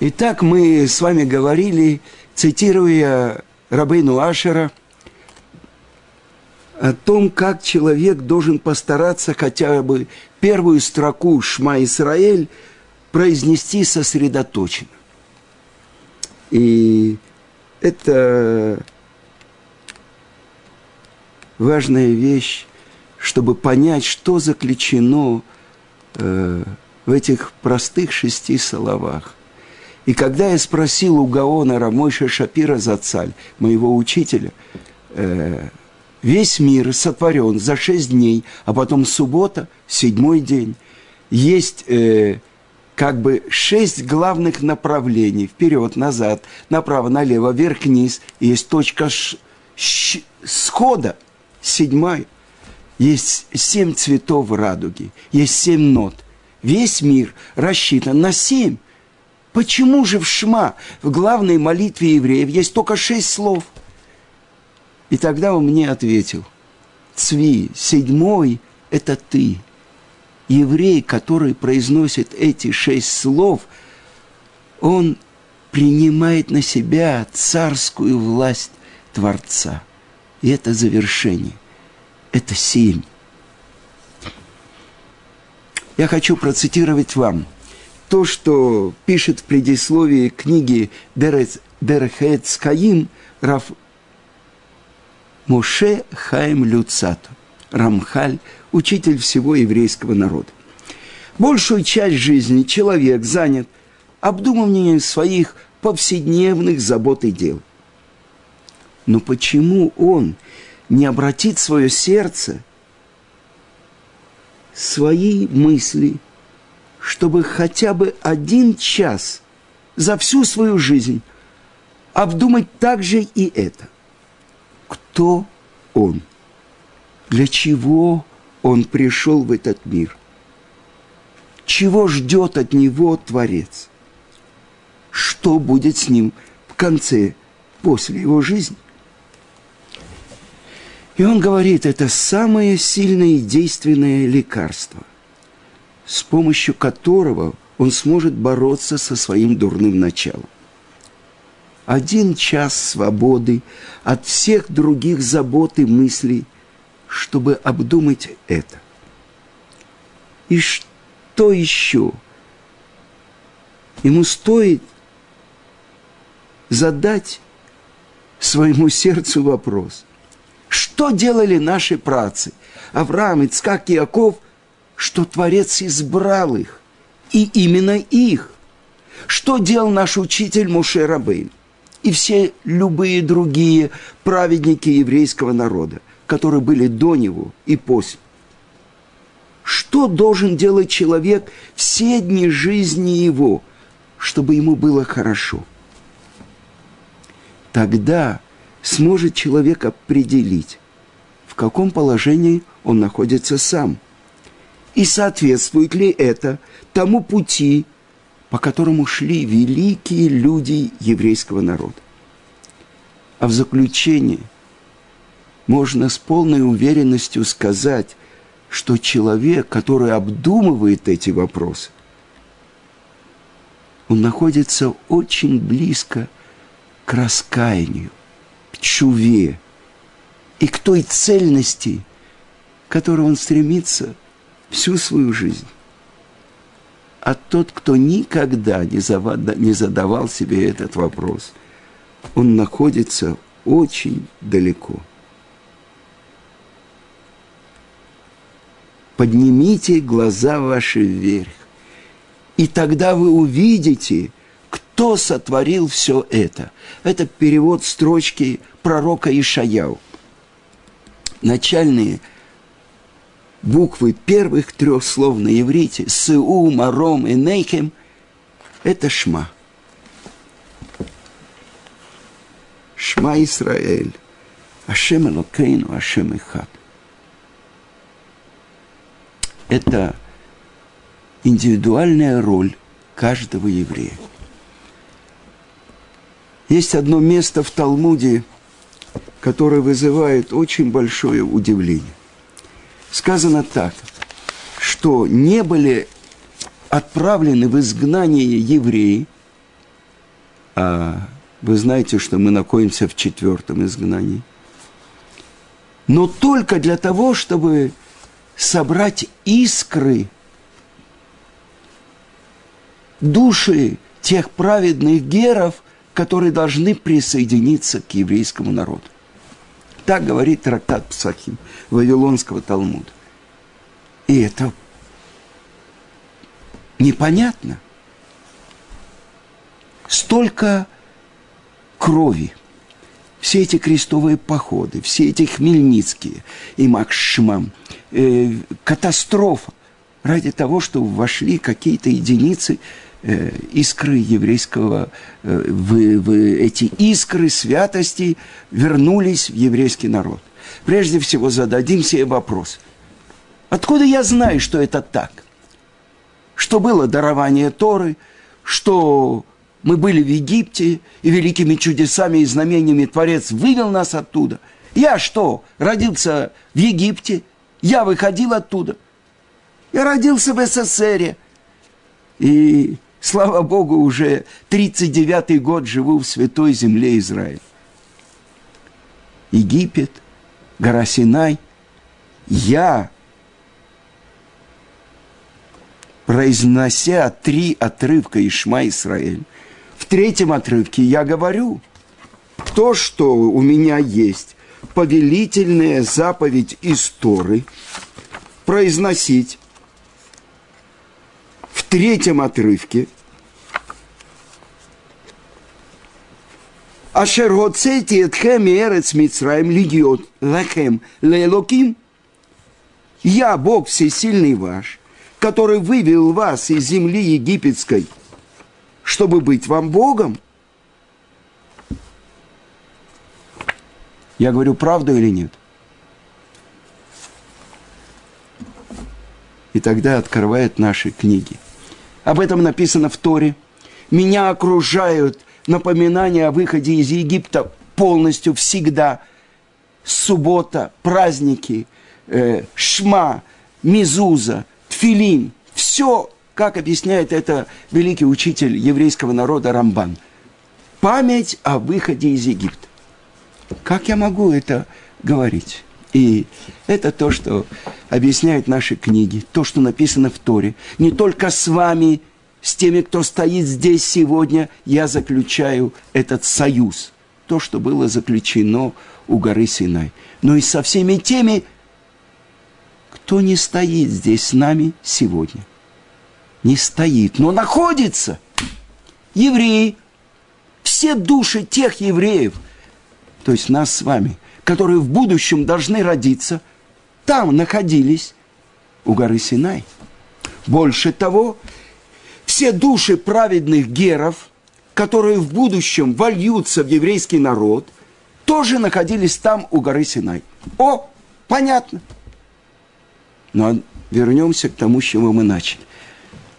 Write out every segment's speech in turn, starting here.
Итак, мы с вами говорили, цитируя Рабейну Ашера, о том, как человек должен постараться хотя бы первую строку «Шма Исраэль» произнести сосредоточенно. И это важная вещь, чтобы понять, что заключено э, в этих простых шести словах. И когда я спросил у Гаона Рамойша Шапира Зацаль, моего учителя, э, весь мир сотворен за шесть дней, а потом суббота, седьмой день. Есть э, как бы шесть главных направлений. Вперед, назад, направо, налево, вверх, вниз. Есть точка ш, ш, схода, седьмая. Есть семь цветов радуги, есть семь нот. Весь мир рассчитан на семь. Почему же в Шма, в главной молитве евреев, есть только шесть слов? И тогда он мне ответил, Цви, седьмой – это ты. Еврей, который произносит эти шесть слов, он принимает на себя царскую власть Творца. И это завершение. Это семь. Я хочу процитировать вам то, что пишет в предисловии книги Дерехет Скаим Раф Моше Хаим Люцату, Рамхаль, учитель всего еврейского народа. Большую часть жизни человек занят обдумыванием своих повседневных забот и дел. Но почему он не обратит свое сердце, свои мысли, чтобы хотя бы один час за всю свою жизнь обдумать также и это – кто он, для чего он пришел в этот мир, чего ждет от него Творец, что будет с ним в конце, после его жизни. И он говорит, это самое сильное и действенное лекарство, с помощью которого он сможет бороться со своим дурным началом один час свободы от всех других забот и мыслей, чтобы обдумать это. И что еще? Ему стоит задать своему сердцу вопрос. Что делали наши працы? Авраам, Ицкак Яков, что Творец избрал их, и именно их. Что делал наш учитель Муше Рабейн? и все любые другие праведники еврейского народа, которые были до него и после. Что должен делать человек все дни жизни его, чтобы ему было хорошо? Тогда сможет человек определить, в каком положении он находится сам. И соответствует ли это тому пути, по которому шли великие люди еврейского народа. А в заключение можно с полной уверенностью сказать, что человек, который обдумывает эти вопросы, он находится очень близко к раскаянию, к чуве и к той цельности, к которой он стремится всю свою жизнь. А тот, кто никогда не, задавал себе этот вопрос, он находится очень далеко. Поднимите глаза ваши вверх, и тогда вы увидите, кто сотворил все это. Это перевод строчки пророка Ишаяу. Начальные – буквы первых трех слов на иврите, Сыу, Маром и Нейхем, это Шма. Шма Исраэль, Ашем Элокейну, Ашем Ихад. Это индивидуальная роль каждого еврея. Есть одно место в Талмуде, которое вызывает очень большое удивление сказано так, что не были отправлены в изгнание евреи А вы знаете, что мы находимся в четвертом изгнании. Но только для того, чтобы собрать искры, души тех праведных геров, которые должны присоединиться к еврейскому народу. Так говорит трактат Псахим Вавилонского Талмуда. И это непонятно. Столько крови, все эти крестовые походы, все эти хмельницкие и Макшмам, э, катастрофа ради того, чтобы вошли какие-то единицы искры еврейского, э, в, в эти искры святости вернулись в еврейский народ. Прежде всего зададим себе вопрос. Откуда я знаю, что это так? Что было дарование Торы, что мы были в Египте, и великими чудесами и знамениями Творец вывел нас оттуда. Я что, родился в Египте? Я выходил оттуда. Я родился в СССР. И, слава Богу, уже 39-й год живу в святой земле Израиля. Египет, гора Синай. Я, произнося три отрывка Ишма Исраэль, в третьем отрывке я говорю, то, что у меня есть, повелительная заповедь истории, произносить третьем отрывке Ашер хоцейти этхем и эрец Мицраем льет лахем лелоким. Я, Бог всесильный ваш, который вывел вас из земли египетской – чтобы быть вам Богом. Я говорю правду или нет? И тогда открывают наши книги. Об этом написано в Торе. Меня окружают напоминания о выходе из Египта полностью всегда. Суббота, праздники, э, шма, мизуза, тфилин. Все как объясняет это великий учитель еврейского народа Рамбан. Память о выходе из Египта. Как я могу это говорить? И это то, что объясняют наши книги, то, что написано в Торе. Не только с вами, с теми, кто стоит здесь сегодня, я заключаю этот союз. То, что было заключено у горы Синай. Но и со всеми теми, кто не стоит здесь с нами сегодня не стоит, но находится. Евреи, все души тех евреев, то есть нас с вами, которые в будущем должны родиться, там находились у горы Синай. Больше того, все души праведных геров, которые в будущем вольются в еврейский народ, тоже находились там у горы Синай. О, понятно. Но вернемся к тому, с чего мы начали.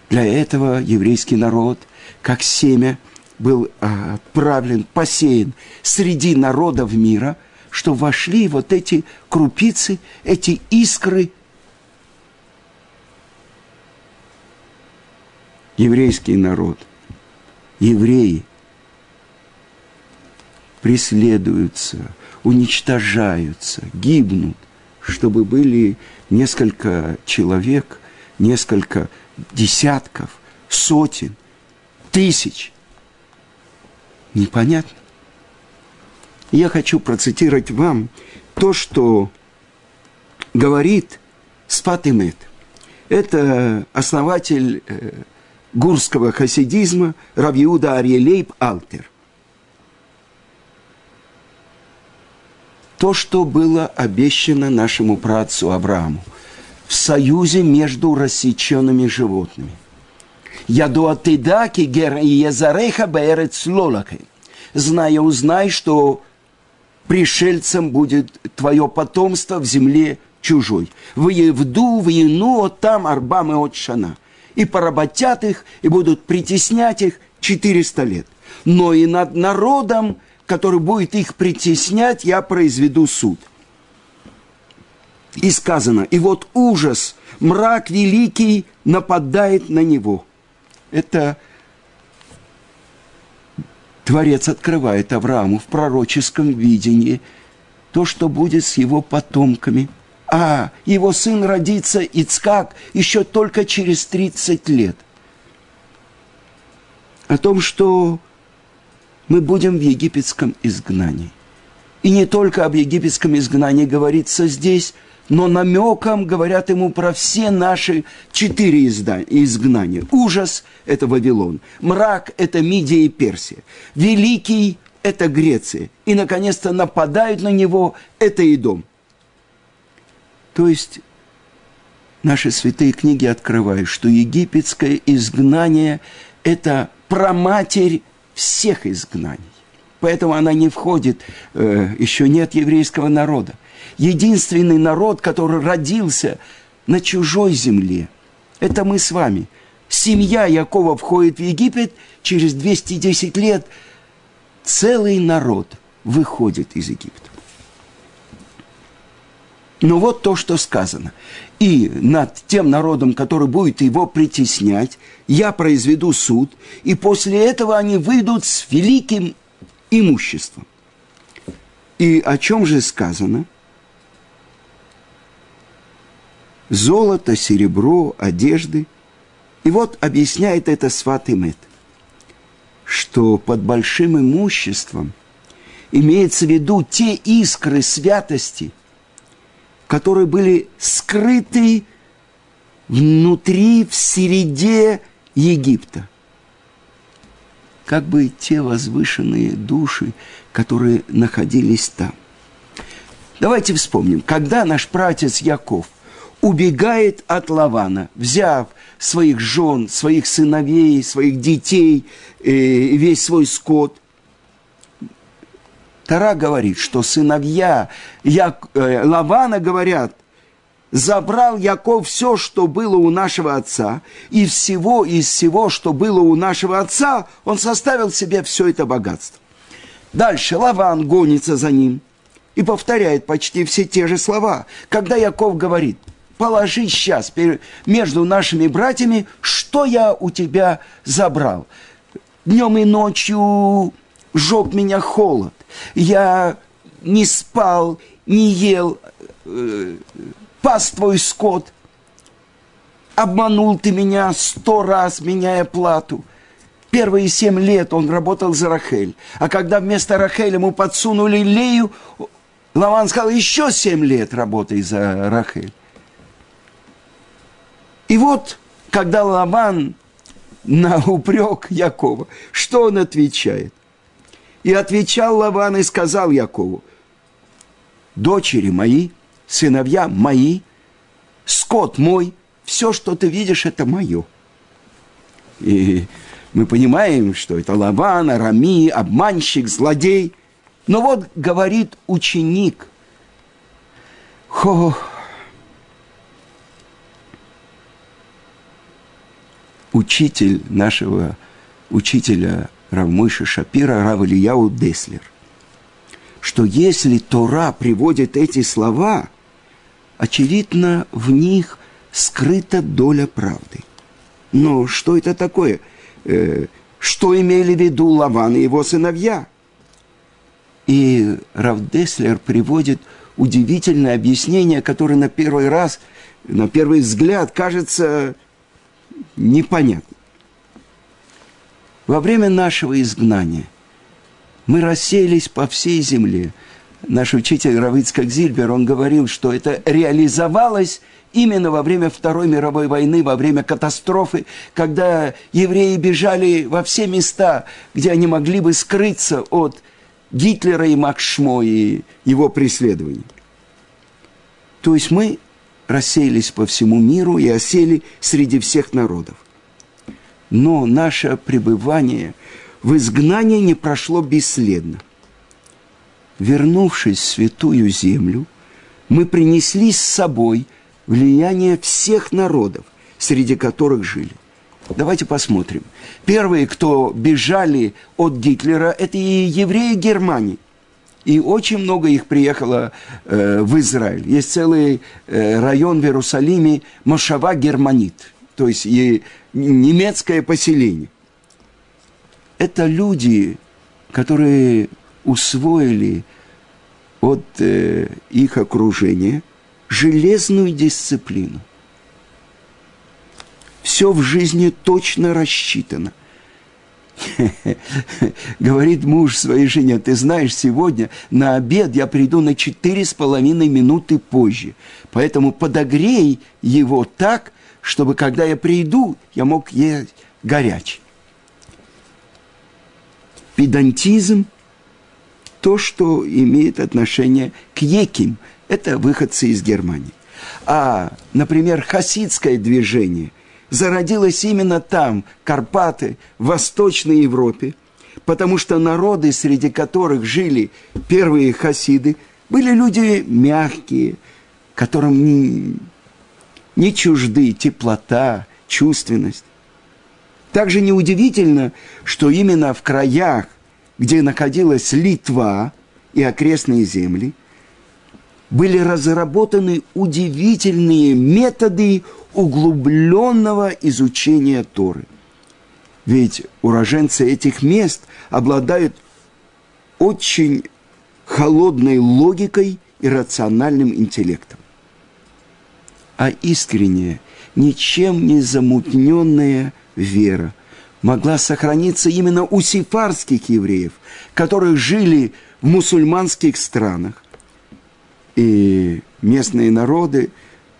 Для этого еврейский народ, как семя, был а, отправлен, посеян среди народов мира, что вошли вот эти крупицы, эти искры. Еврейский народ, евреи преследуются, уничтожаются, гибнут, чтобы были несколько человек, несколько десятков, сотен, тысяч. Непонятно. Я хочу процитировать вам то, что говорит Спатимет. Это основатель э, гурского хасидизма Равиуда Арьелейб Алтер. То, что было обещано нашему працу Аврааму – в союзе между рассеченными животными. Яду атыдаки гер и езареха бэрец лолакой. Зная, узнай, что пришельцем будет твое потомство в земле чужой. Выевду, выену, там арбам и отшана. И поработят их, и будут притеснять их 400 лет. Но и над народом, который будет их притеснять, я произведу суд. И сказано, и вот ужас, мрак великий нападает на него. Это Творец открывает Аврааму в пророческом видении то, что будет с его потомками. А его сын родится, Ицкак, еще только через 30 лет. О том, что мы будем в египетском изгнании. И не только об египетском изгнании говорится здесь, но намеком говорят ему про все наши четыре изгнания. Ужас – это Вавилон, мрак – это Мидия и Персия, великий – это Греция, и, наконец-то, нападают на него – это Идом. То есть, наши святые книги открывают, что египетское изгнание – это проматерь всех изгнаний. Поэтому она не входит, э, еще нет еврейского народа – единственный народ, который родился на чужой земле. Это мы с вами. Семья Якова входит в Египет, через 210 лет целый народ выходит из Египта. Но вот то, что сказано. И над тем народом, который будет его притеснять, я произведу суд, и после этого они выйдут с великим имуществом. И о чем же сказано – золото, серебро, одежды. И вот объясняет это Сват Имет, что под большим имуществом имеется в виду те искры святости, которые были скрыты внутри, в середе Египта. Как бы те возвышенные души, которые находились там. Давайте вспомним, когда наш пратец Яков – убегает от Лавана, взяв своих жен, своих сыновей, своих детей, э, весь свой скот. Тара говорит, что сыновья Я, э, Лавана говорят, забрал Яков все, что было у нашего отца, и всего из всего, что было у нашего отца, он составил себе все это богатство. Дальше Лаван гонится за ним и повторяет почти все те же слова. Когда Яков говорит – положи сейчас между нашими братьями, что я у тебя забрал. Днем и ночью жег меня холод. Я не спал, не ел, э, пас твой скот. Обманул ты меня сто раз, меняя плату. Первые семь лет он работал за Рахель. А когда вместо Рахель ему подсунули Лею, Лаван сказал, еще семь лет работай за Рахель. И вот, когда Лаван на упрек Якова, что он отвечает? И отвечал Лаван и сказал Якову, дочери мои, сыновья мои, скот мой, все, что ты видишь, это мое. И мы понимаем, что это Лаван, Арами, обманщик, злодей. Но вот говорит ученик, Хо, учитель нашего учителя Равмыша Шапира, Рав Ильяу Деслер, что если Тора приводит эти слова, очевидно, в них скрыта доля правды. Но что это такое? Э, что имели в виду Лаван и его сыновья? И Рав Деслер приводит удивительное объяснение, которое на первый раз, на первый взгляд кажется непонятно. Во время нашего изгнания мы рассеялись по всей земле. Наш учитель Равицкак Зильбер, он говорил, что это реализовалось именно во время Второй мировой войны, во время катастрофы, когда евреи бежали во все места, где они могли бы скрыться от Гитлера и Макшмо и его преследований. То есть мы рассеялись по всему миру и осели среди всех народов. Но наше пребывание в изгнании не прошло бесследно. Вернувшись в святую землю, мы принесли с собой влияние всех народов, среди которых жили. Давайте посмотрим. Первые, кто бежали от Гитлера, это и евреи Германии – и очень много их приехало э, в Израиль. Есть целый э, район в Иерусалиме Мошава Германит, то есть и немецкое поселение. Это люди, которые усвоили от э, их окружения железную дисциплину. Все в жизни точно рассчитано. Говорит муж своей жене, ты знаешь, сегодня на обед я приду на четыре с половиной минуты позже. Поэтому подогрей его так, чтобы когда я приду, я мог есть горячий. Педантизм – то, что имеет отношение к еким. Это выходцы из Германии. А, например, хасидское движение – зародилась именно там, Карпаты, в Восточной Европе, потому что народы, среди которых жили первые хасиды, были люди мягкие, которым не, не чужды теплота, чувственность. Также неудивительно, что именно в краях, где находилась Литва и окрестные земли, были разработаны удивительные методы углубленного изучения Торы. Ведь уроженцы этих мест обладают очень холодной логикой и рациональным интеллектом. А искренняя, ничем не замутненная вера могла сохраниться именно у сифарских евреев, которые жили в мусульманских странах. И местные народы,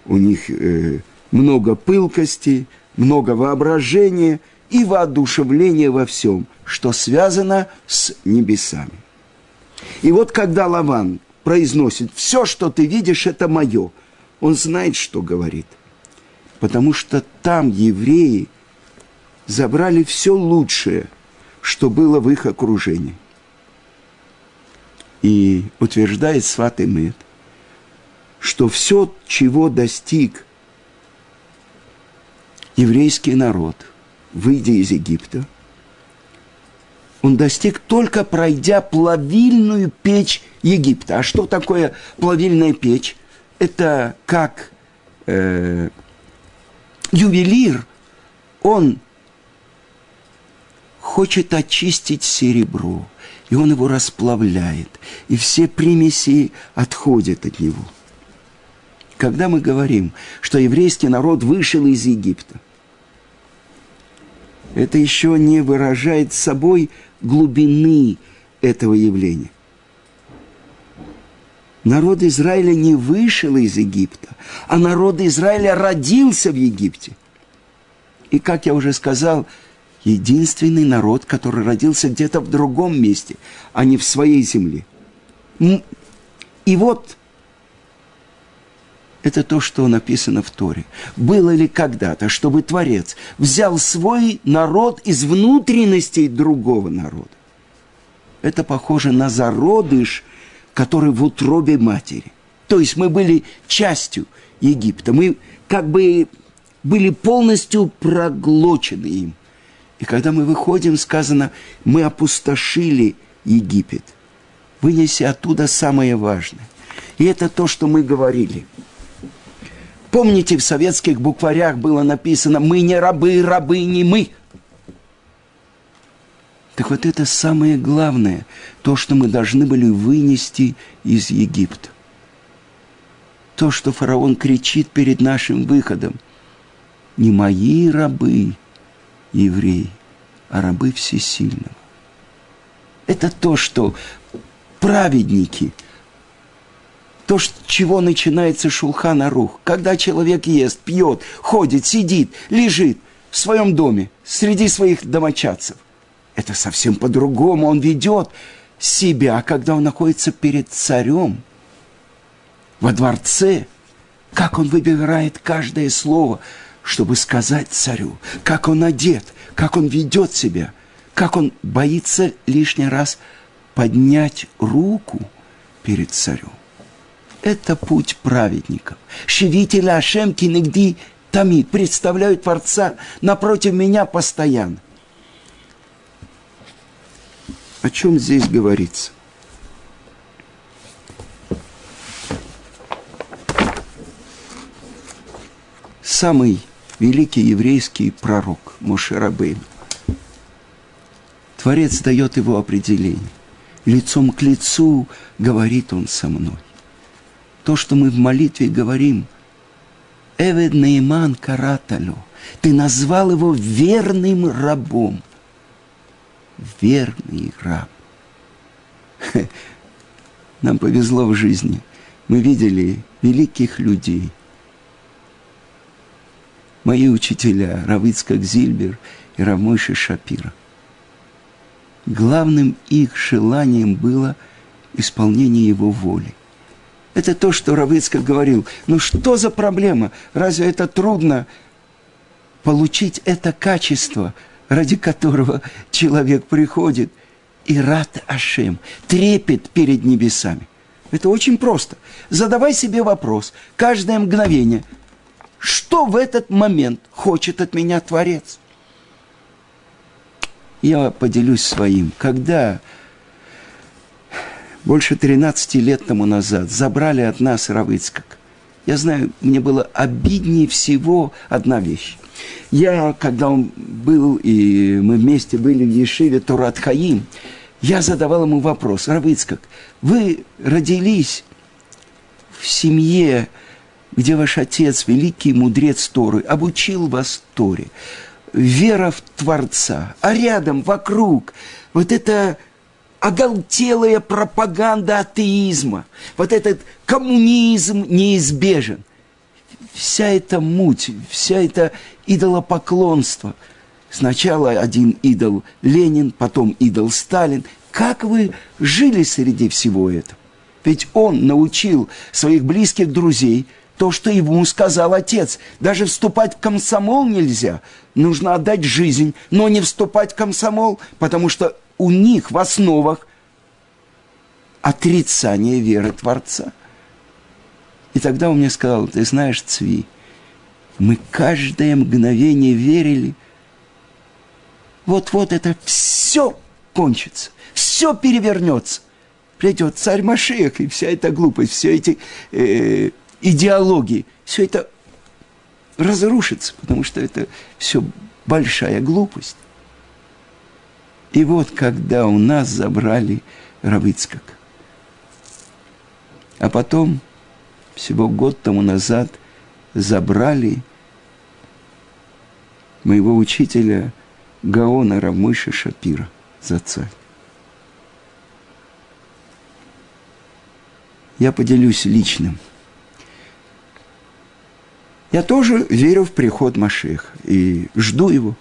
у них э, много пылкости, много воображения и воодушевления во всем, что связано с небесами. И вот когда Лаван произносит «все, что ты видишь, это мое», он знает, что говорит. Потому что там евреи забрали все лучшее, что было в их окружении. И утверждает Сват Эмет, что все, чего достиг еврейский народ, выйдя из Египта, он достиг только пройдя плавильную печь Египта. А что такое плавильная печь? Это как э, ювелир, он хочет очистить серебро, и он его расплавляет, и все примеси отходят от него. Когда мы говорим, что еврейский народ вышел из Египта – это еще не выражает собой глубины этого явления. Народ Израиля не вышел из Египта, а народ Израиля родился в Египте. И, как я уже сказал, единственный народ, который родился где-то в другом месте, а не в своей земле. И вот это то, что написано в Торе. Было ли когда-то, чтобы Творец взял свой народ из внутренностей другого народа? Это похоже на зародыш, который в утробе матери. То есть мы были частью Египта. Мы как бы были полностью проглочены им. И когда мы выходим, сказано, мы опустошили Египет, вынеси оттуда самое важное. И это то, что мы говорили – Помните, в советских букварях было написано «Мы не рабы, рабы не мы». Так вот это самое главное, то, что мы должны были вынести из Египта. То, что фараон кричит перед нашим выходом. Не мои рабы, евреи, а рабы всесильного. Это то, что праведники – то, чего начинается шулхана рух. Когда человек ест, пьет, ходит, сидит, лежит в своем доме, среди своих домочадцев. Это совсем по-другому. Он ведет себя, когда он находится перед царем, во дворце, как он выбирает каждое слово, чтобы сказать царю, как он одет, как он ведет себя, как он боится лишний раз поднять руку перед царем. Это путь праведников. Шевитель Ашем Кинегди Тамид представляют Творца напротив меня постоянно. О чем здесь говорится? Самый великий еврейский пророк Мошерабейн Творец дает его определение. Лицом к лицу говорит он со мной. То, что мы в молитве говорим, Эвед Нейман Караталю, ты назвал его верным рабом. Верный раб. Нам повезло в жизни. Мы видели великих людей. Мои учителя, Равицкак Зильбер и Равмойши Шапира. Главным их желанием было исполнение его воли. Это то, что Равицкак говорил. Ну что за проблема? Разве это трудно получить это качество, ради которого человек приходит и рад Ашем, трепет перед небесами. Это очень просто. Задавай себе вопрос каждое мгновение, что в этот момент хочет от меня Творец? Я поделюсь своим. Когда больше 13 лет тому назад забрали от нас Равыцкак, я знаю, мне было обиднее всего одна вещь. Я, когда он был, и мы вместе были в Ешиве Турат Хаим, я задавал ему вопрос, Равыцкак, вы родились в семье, где ваш отец, великий мудрец Торы, обучил вас Торе, вера в Творца, а рядом, вокруг, вот это оголтелая пропаганда атеизма, вот этот коммунизм неизбежен. Вся эта муть, вся эта идолопоклонство. Сначала один идол Ленин, потом идол Сталин. Как вы жили среди всего этого? Ведь он научил своих близких друзей то, что ему сказал отец. Даже вступать в комсомол нельзя. Нужно отдать жизнь, но не вступать в комсомол, потому что у них в основах отрицание веры Творца. И тогда он мне сказал, ты знаешь, Цви, мы каждое мгновение верили, вот-вот это все кончится, все перевернется. Придет царь Машех, и вся эта глупость, все эти э, идеологии, все это разрушится, потому что это все большая глупость. И вот когда у нас забрали Равыцкак, а потом, всего год тому назад, забрали моего учителя Гаона Рамыша Шапира за царь. Я поделюсь личным. Я тоже верю в приход Машеха и жду его.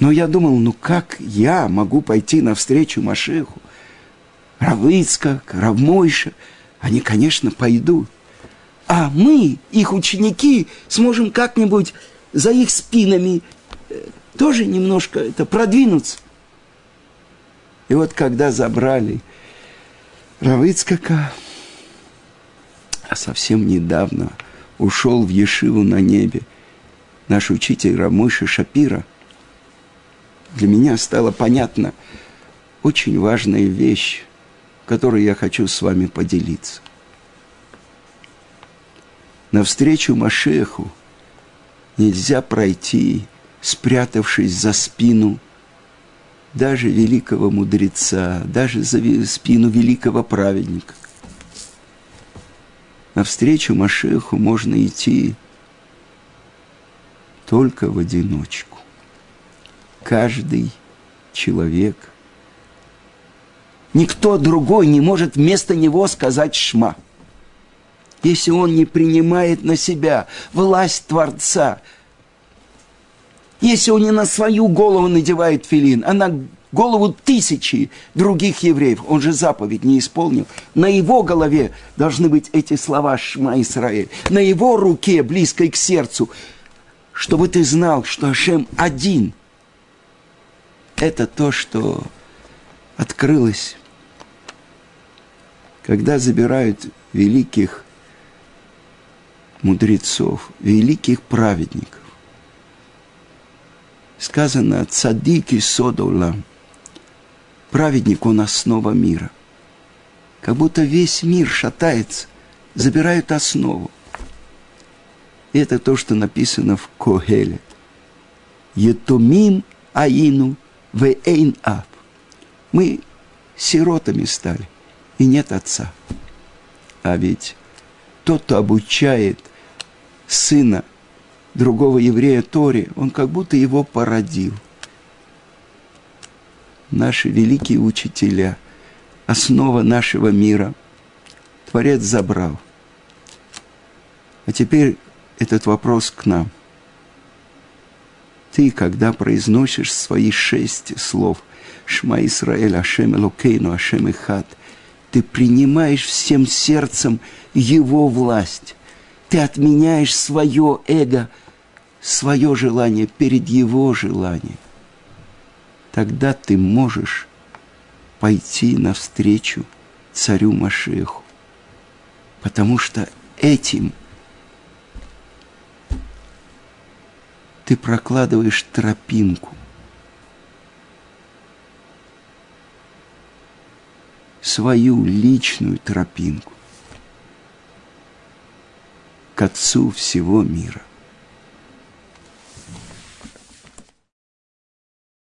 Но я думал, ну как я могу пойти навстречу Машеху? Равыцкак, Равмойша, они, конечно, пойдут. А мы, их ученики, сможем как-нибудь за их спинами э, тоже немножко это продвинуться. И вот когда забрали Равыцкака, а совсем недавно ушел в Ешиву на небе наш учитель Рамыша Шапира, для меня стала понятна очень важная вещь, которой я хочу с вами поделиться. Навстречу Машеху – нельзя пройти, спрятавшись за спину даже великого мудреца, даже за спину великого праведника. Навстречу Машеху можно идти только в одиночку. Каждый человек. Никто другой не может вместо него сказать «шма» если он не принимает на себя власть Творца, если он не на свою голову надевает филин, а на голову тысячи других евреев, он же заповедь не исполнил, на его голове должны быть эти слова «Шма Исраэль», на его руке, близкой к сердцу, чтобы ты знал, что Ашем один. Это то, что открылось, когда забирают великих мудрецов, великих праведников. Сказано «Цадики содолам» Праведник, он основа мира. Как будто весь мир шатается, забирают основу. Это то, что написано в Когеле. Етумим аину в ав. Мы сиротами стали, и нет отца. А ведь тот, кто обучает сына другого еврея Тори, он как будто его породил. Наши великие учителя, основа нашего мира, Творец забрал. А теперь этот вопрос к нам. Ты, когда произносишь свои шесть слов «Шма Исраэль, Ашем Элокейну, Ашем Ихат», ты принимаешь всем сердцем Его власть. Ты отменяешь свое эго, свое желание перед Его желанием. Тогда ты можешь пойти навстречу царю Машеху. Потому что этим – ты прокладываешь тропинку. Свою личную тропинку к Отцу всего мира –